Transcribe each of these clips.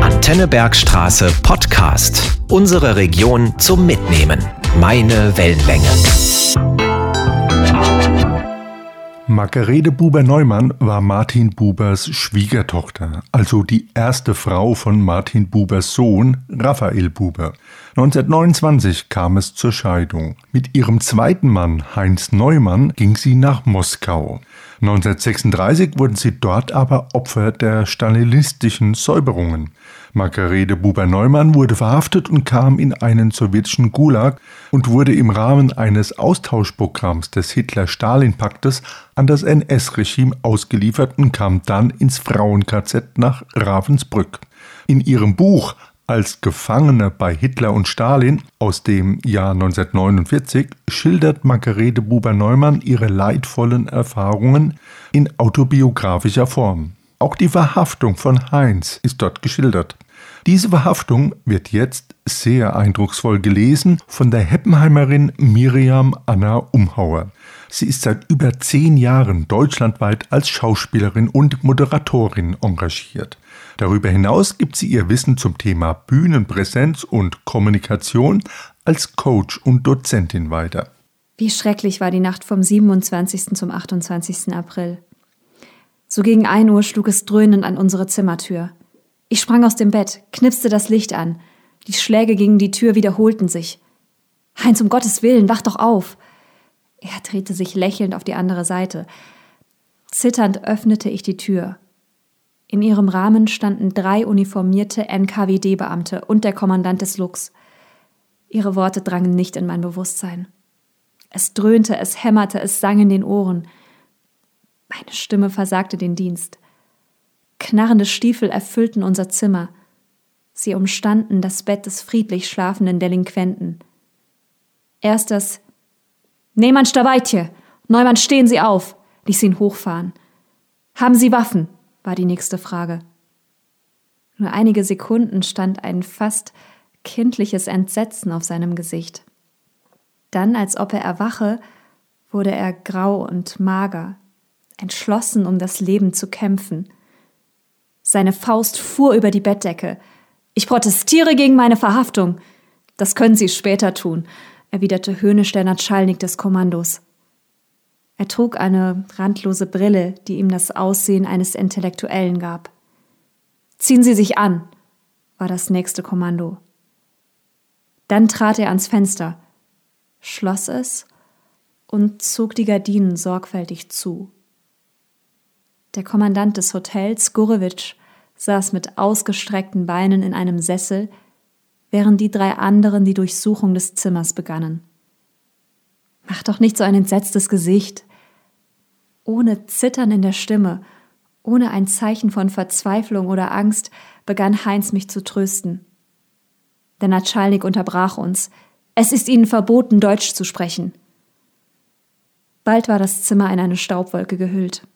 Antennebergstraße Podcast. Unsere Region zum Mitnehmen. Meine Wellenlänge. Margarete Buber-Neumann war Martin Bubers Schwiegertochter, also die erste Frau von Martin Bubers Sohn Raphael Buber. 1929 kam es zur Scheidung. Mit ihrem zweiten Mann Heinz Neumann ging sie nach Moskau. 1936 wurden sie dort aber Opfer der stalinistischen Säuberungen. Margarete Buber-Neumann wurde verhaftet und kam in einen sowjetischen Gulag und wurde im Rahmen eines Austauschprogramms des Hitler-Stalin-Paktes an das NS-Regime ausgeliefert und kam dann ins Frauen-KZ nach Ravensbrück. In ihrem Buch als Gefangene bei Hitler und Stalin aus dem Jahr 1949 schildert Margarete Buber-Neumann ihre leidvollen Erfahrungen in autobiografischer Form. Auch die Verhaftung von Heinz ist dort geschildert. Diese Verhaftung wird jetzt sehr eindrucksvoll gelesen von der Heppenheimerin Miriam Anna Umhauer. Sie ist seit über zehn Jahren deutschlandweit als Schauspielerin und Moderatorin engagiert. Darüber hinaus gibt sie ihr Wissen zum Thema Bühnenpräsenz und Kommunikation als Coach und Dozentin weiter. Wie schrecklich war die Nacht vom 27. zum 28. April. So gegen ein Uhr schlug es dröhnend an unsere Zimmertür. Ich sprang aus dem Bett, knipste das Licht an. Die Schläge gegen die Tür wiederholten sich. Heinz, um Gottes Willen, wach doch auf! Er drehte sich lächelnd auf die andere Seite. Zitternd öffnete ich die Tür. In ihrem Rahmen standen drei uniformierte NKWD-Beamte und der Kommandant des Lux. Ihre Worte drangen nicht in mein Bewusstsein. Es dröhnte, es hämmerte, es sang in den Ohren. Meine Stimme versagte den Dienst. Knarrende Stiefel erfüllten unser Zimmer. Sie umstanden das Bett des friedlich schlafenden Delinquenten. Erst das Nehmann Stabeitje! Neumann, stehen Sie auf! ließ ihn hochfahren. Haben Sie Waffen? war die nächste Frage. Nur einige Sekunden stand ein fast kindliches Entsetzen auf seinem Gesicht. Dann, als ob er erwache, wurde er grau und mager, entschlossen, um das Leben zu kämpfen. Seine Faust fuhr über die Bettdecke. Ich protestiere gegen meine Verhaftung. Das können Sie später tun, erwiderte höhnisch der Natschalnik des Kommandos. Er trug eine randlose Brille, die ihm das Aussehen eines Intellektuellen gab. Ziehen Sie sich an, war das nächste Kommando. Dann trat er ans Fenster, schloss es und zog die Gardinen sorgfältig zu. Der Kommandant des Hotels, Gurewitsch, saß mit ausgestreckten Beinen in einem Sessel, während die drei anderen die Durchsuchung des Zimmers begannen. Mach doch nicht so ein entsetztes Gesicht. Ohne Zittern in der Stimme, ohne ein Zeichen von Verzweiflung oder Angst, begann Heinz mich zu trösten. Der Natschalnik unterbrach uns. Es ist Ihnen verboten, Deutsch zu sprechen. Bald war das Zimmer in eine Staubwolke gehüllt.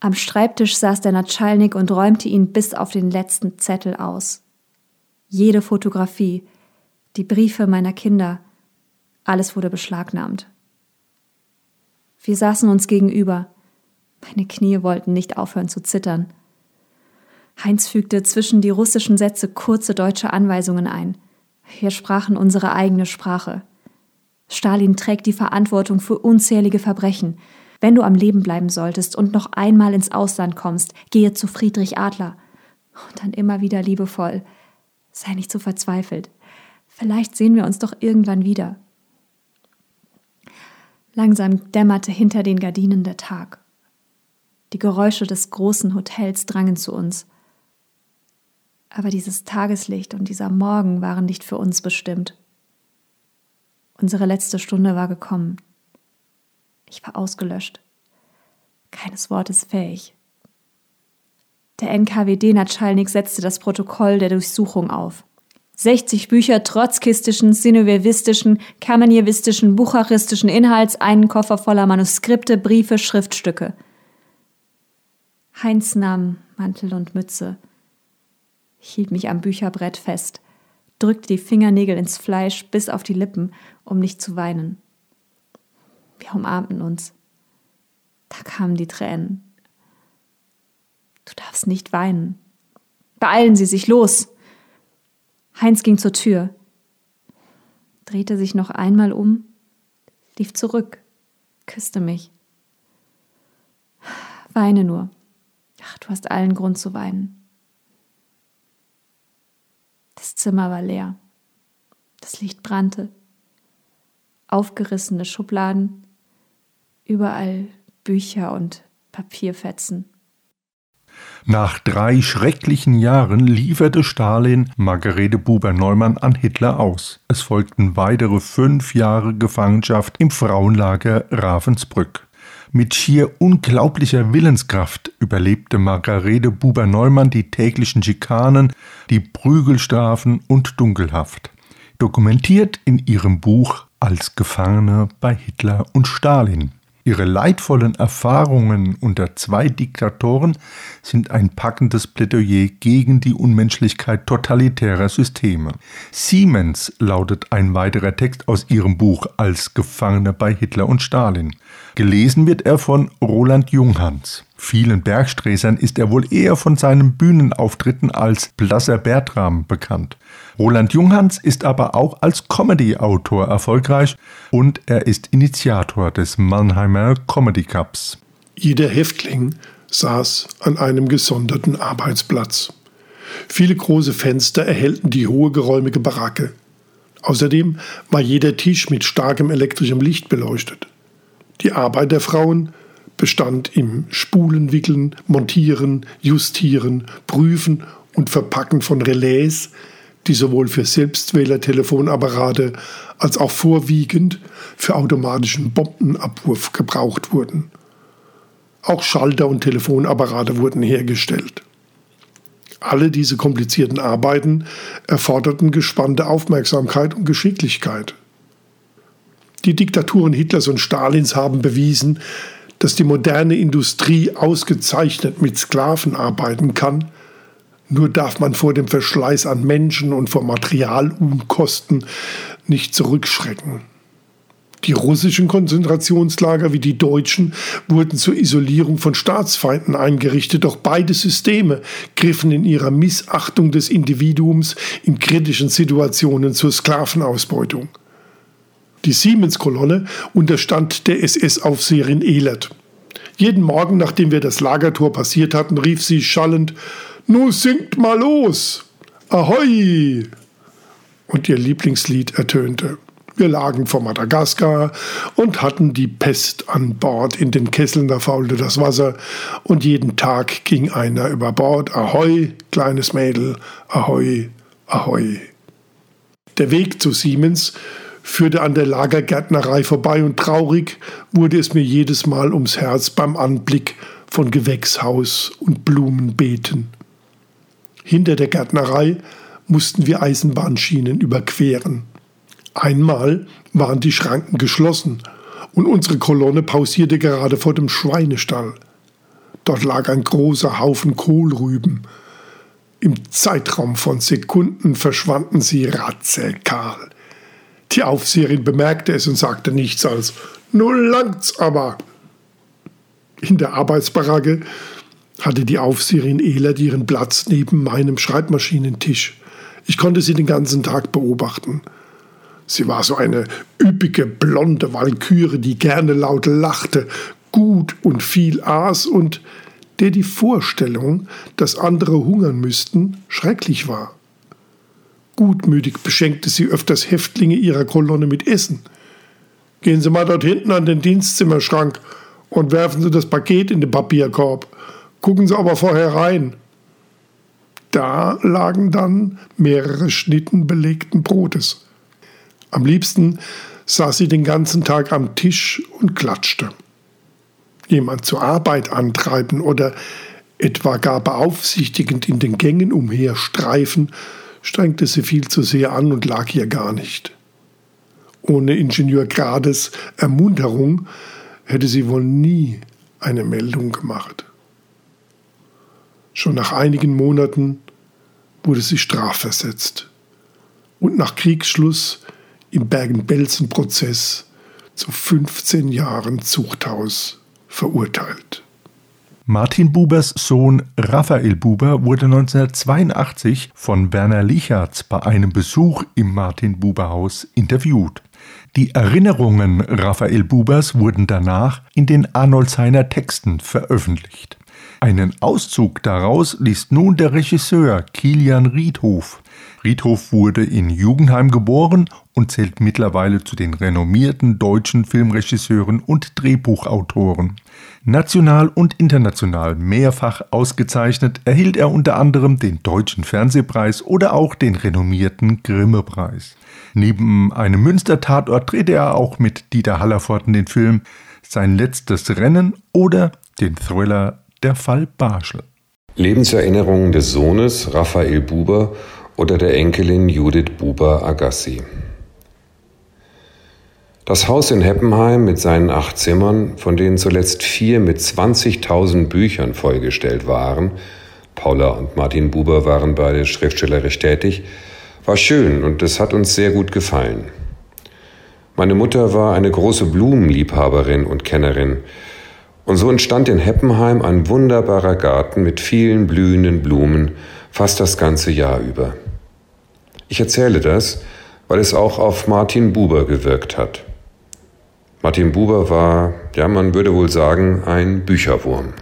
Am Schreibtisch saß der Natschalnik und räumte ihn bis auf den letzten Zettel aus. Jede Fotografie, die Briefe meiner Kinder, alles wurde beschlagnahmt. Wir saßen uns gegenüber. Meine Knie wollten nicht aufhören zu zittern. Heinz fügte zwischen die russischen Sätze kurze deutsche Anweisungen ein. Wir sprachen unsere eigene Sprache. Stalin trägt die Verantwortung für unzählige Verbrechen. Wenn du am Leben bleiben solltest und noch einmal ins Ausland kommst, gehe zu Friedrich Adler. Und dann immer wieder liebevoll. Sei nicht so verzweifelt. Vielleicht sehen wir uns doch irgendwann wieder. Langsam dämmerte hinter den Gardinen der Tag. Die Geräusche des großen Hotels drangen zu uns. Aber dieses Tageslicht und dieser Morgen waren nicht für uns bestimmt. Unsere letzte Stunde war gekommen. Ich war ausgelöscht. Keines Wortes fähig. Der NKWD-Natschalnik setzte das Protokoll der Durchsuchung auf. 60 Bücher trotzkistischen, sinowevistischen, kamenjewistischen, bucharistischen Inhalts, einen Koffer voller Manuskripte, Briefe, Schriftstücke. Heinz nahm Mantel und Mütze, hielt mich am Bücherbrett fest, drückte die Fingernägel ins Fleisch bis auf die Lippen, um nicht zu weinen. Wir umarmten uns. Da kamen die Tränen. Du darfst nicht weinen. Beeilen Sie sich, los! Heinz ging zur Tür, drehte sich noch einmal um, lief zurück, küsste mich. Weine nur. Ach, du hast allen Grund zu weinen. Das Zimmer war leer. Das Licht brannte. Aufgerissene Schubladen, überall Bücher und Papierfetzen. Nach drei schrecklichen Jahren lieferte Stalin Margarete Buber-Neumann an Hitler aus. Es folgten weitere fünf Jahre Gefangenschaft im Frauenlager Ravensbrück. Mit schier unglaublicher Willenskraft überlebte Margarete Buber-Neumann die täglichen Schikanen, die Prügelstrafen und Dunkelhaft. Dokumentiert in ihrem Buch Als Gefangene bei Hitler und Stalin. Ihre leidvollen Erfahrungen unter zwei Diktatoren sind ein packendes Plädoyer gegen die Unmenschlichkeit totalitärer Systeme. Siemens lautet ein weiterer Text aus ihrem Buch als Gefangene bei Hitler und Stalin. Gelesen wird er von Roland Junghans. Vielen Bergsträßern ist er wohl eher von seinen Bühnenauftritten als Blasser Bertram bekannt. Roland Junghans ist aber auch als Comedy-Autor erfolgreich und er ist Initiator des Mannheimer Comedy Cups. Jeder Häftling saß an einem gesonderten Arbeitsplatz. Viele große Fenster erhellten die hohe geräumige Baracke. Außerdem war jeder Tisch mit starkem elektrischem Licht beleuchtet. Die Arbeit der Frauen bestand im Spulenwickeln, Montieren, Justieren, Prüfen und Verpacken von Relais, die sowohl für Selbstwählertelefonapparate als auch vorwiegend für automatischen Bombenabwurf gebraucht wurden. Auch Schalter und Telefonapparate wurden hergestellt. Alle diese komplizierten Arbeiten erforderten gespannte Aufmerksamkeit und Geschicklichkeit. Die Diktaturen Hitlers und Stalins haben bewiesen, dass die moderne Industrie ausgezeichnet mit Sklaven arbeiten kann, nur darf man vor dem Verschleiß an Menschen und vor Materialunkosten nicht zurückschrecken. Die russischen Konzentrationslager wie die deutschen wurden zur Isolierung von Staatsfeinden eingerichtet, doch beide Systeme griffen in ihrer Missachtung des Individuums in kritischen Situationen zur Sklavenausbeutung. Die Siemens-Kolonne unterstand der SS-Aufseherin Ehlert. Jeden Morgen, nachdem wir das Lagertor passiert hatten, rief sie schallend: Nu singt mal los! Ahoi! Und ihr Lieblingslied ertönte. Wir lagen vor Madagaskar und hatten die Pest an Bord. In den Kesseln da faulte das Wasser und jeden Tag ging einer über Bord. Ahoi, kleines Mädel, ahoi, ahoi. Der Weg zu Siemens führte an der Lagergärtnerei vorbei und traurig wurde es mir jedes Mal ums Herz beim Anblick von Gewächshaus und Blumenbeeten. Hinter der Gärtnerei mussten wir Eisenbahnschienen überqueren. Einmal waren die Schranken geschlossen und unsere Kolonne pausierte gerade vor dem Schweinestall. Dort lag ein großer Haufen Kohlrüben. Im Zeitraum von Sekunden verschwanden sie ratzelkahl. Die Aufseherin bemerkte es und sagte nichts als Null langt's aber. In der Arbeitsbaracke hatte die Aufseherin Elert ihren Platz neben meinem Schreibmaschinentisch. Ich konnte sie den ganzen Tag beobachten. Sie war so eine üppige, blonde Walküre, die gerne laut lachte, gut und viel aß und der die Vorstellung, dass andere hungern müssten, schrecklich war. Gutmütig beschenkte sie öfters Häftlinge ihrer Kolonne mit Essen. Gehen Sie mal dort hinten an den Dienstzimmerschrank und werfen Sie das Paket in den Papierkorb. Gucken Sie aber vorher rein. Da lagen dann mehrere Schnitten belegten Brotes. Am liebsten saß sie den ganzen Tag am Tisch und klatschte. Jemand zur Arbeit antreiben oder etwa gar beaufsichtigend in den Gängen umherstreifen, strengte sie viel zu sehr an und lag ihr gar nicht. Ohne Ingenieur Grades Ermunterung hätte sie wohl nie eine Meldung gemacht. Schon nach einigen Monaten wurde sie strafversetzt und nach Kriegsschluss im Bergen-Belsen-Prozess zu 15 Jahren Zuchthaus verurteilt. Martin Bubers Sohn Raphael Buber wurde 1982 von Werner Lichertz bei einem Besuch im Martin Buber Haus interviewt. Die Erinnerungen Raphael Bubers wurden danach in den Arnoldsheimer Texten veröffentlicht. Einen Auszug daraus liest nun der Regisseur Kilian Riedhof. Riedhof wurde in Jugendheim geboren und zählt mittlerweile zu den renommierten deutschen Filmregisseuren und Drehbuchautoren. National und international mehrfach ausgezeichnet erhielt er unter anderem den Deutschen Fernsehpreis oder auch den renommierten Grimme-Preis. Neben einem Münster-Tatort drehte er auch mit Dieter Hallervorden den Film Sein letztes Rennen oder den Thriller Der Fall Barschel. Lebenserinnerungen des Sohnes Raphael Buber oder der Enkelin Judith Buber-Agassi. Das Haus in Heppenheim mit seinen acht Zimmern, von denen zuletzt vier mit 20.000 Büchern vollgestellt waren, Paula und Martin Buber waren beide schriftstellerisch tätig, war schön und es hat uns sehr gut gefallen. Meine Mutter war eine große Blumenliebhaberin und Kennerin, und so entstand in Heppenheim ein wunderbarer Garten mit vielen blühenden Blumen fast das ganze Jahr über. Ich erzähle das, weil es auch auf Martin Buber gewirkt hat. Martin Buber war, ja, man würde wohl sagen, ein Bücherwurm.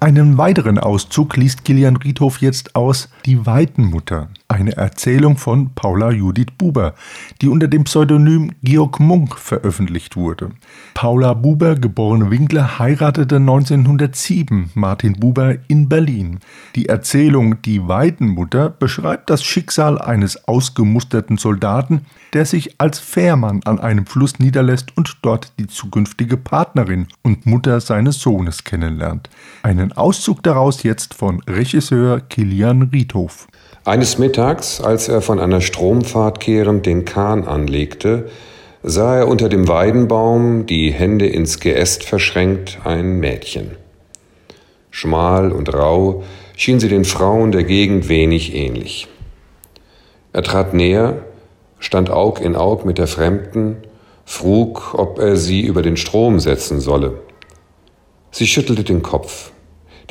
Einen weiteren Auszug liest Kilian Riedhof jetzt aus Die Weitenmutter, eine Erzählung von Paula Judith Buber, die unter dem Pseudonym Georg Munk veröffentlicht wurde. Paula Buber, geborene Winkler, heiratete 1907 Martin Buber in Berlin. Die Erzählung Die Weitenmutter beschreibt das Schicksal eines ausgemusterten Soldaten, der sich als Fährmann an einem Fluss niederlässt und dort die zukünftige Partnerin und Mutter seines Sohnes kennenlernt. Einen Auszug daraus jetzt von Regisseur Kilian Riedhof. Eines Mittags, als er von einer Stromfahrt kehrend den Kahn anlegte, sah er unter dem Weidenbaum, die Hände ins Geäst verschränkt, ein Mädchen. Schmal und rau schien sie den Frauen der Gegend wenig ähnlich. Er trat näher, stand Aug in Aug mit der Fremden, frug, ob er sie über den Strom setzen solle. Sie schüttelte den Kopf.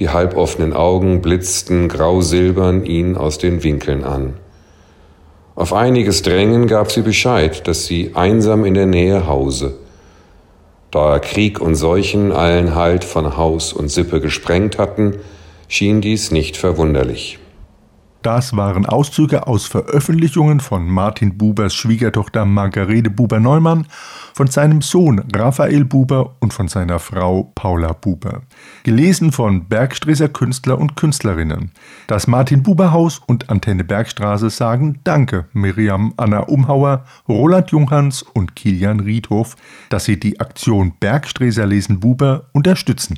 Die halboffenen Augen blitzten grau-silbern ihn aus den Winkeln an. Auf einiges Drängen gab sie Bescheid, dass sie einsam in der Nähe hause. Da Krieg und Seuchen allen Halt von Haus und Sippe gesprengt hatten, schien dies nicht verwunderlich. Das waren Auszüge aus Veröffentlichungen von Martin Bubers Schwiegertochter Margarete Buber-Neumann, von seinem Sohn Raphael Buber und von seiner Frau Paula Buber. Gelesen von Bergstresser Künstler und Künstlerinnen. Das Martin Buber Haus und Antenne Bergstraße sagen Danke Miriam Anna Umhauer, Roland Junghans und Kilian Riedhof, dass sie die Aktion Bergstreser lesen Buber unterstützen.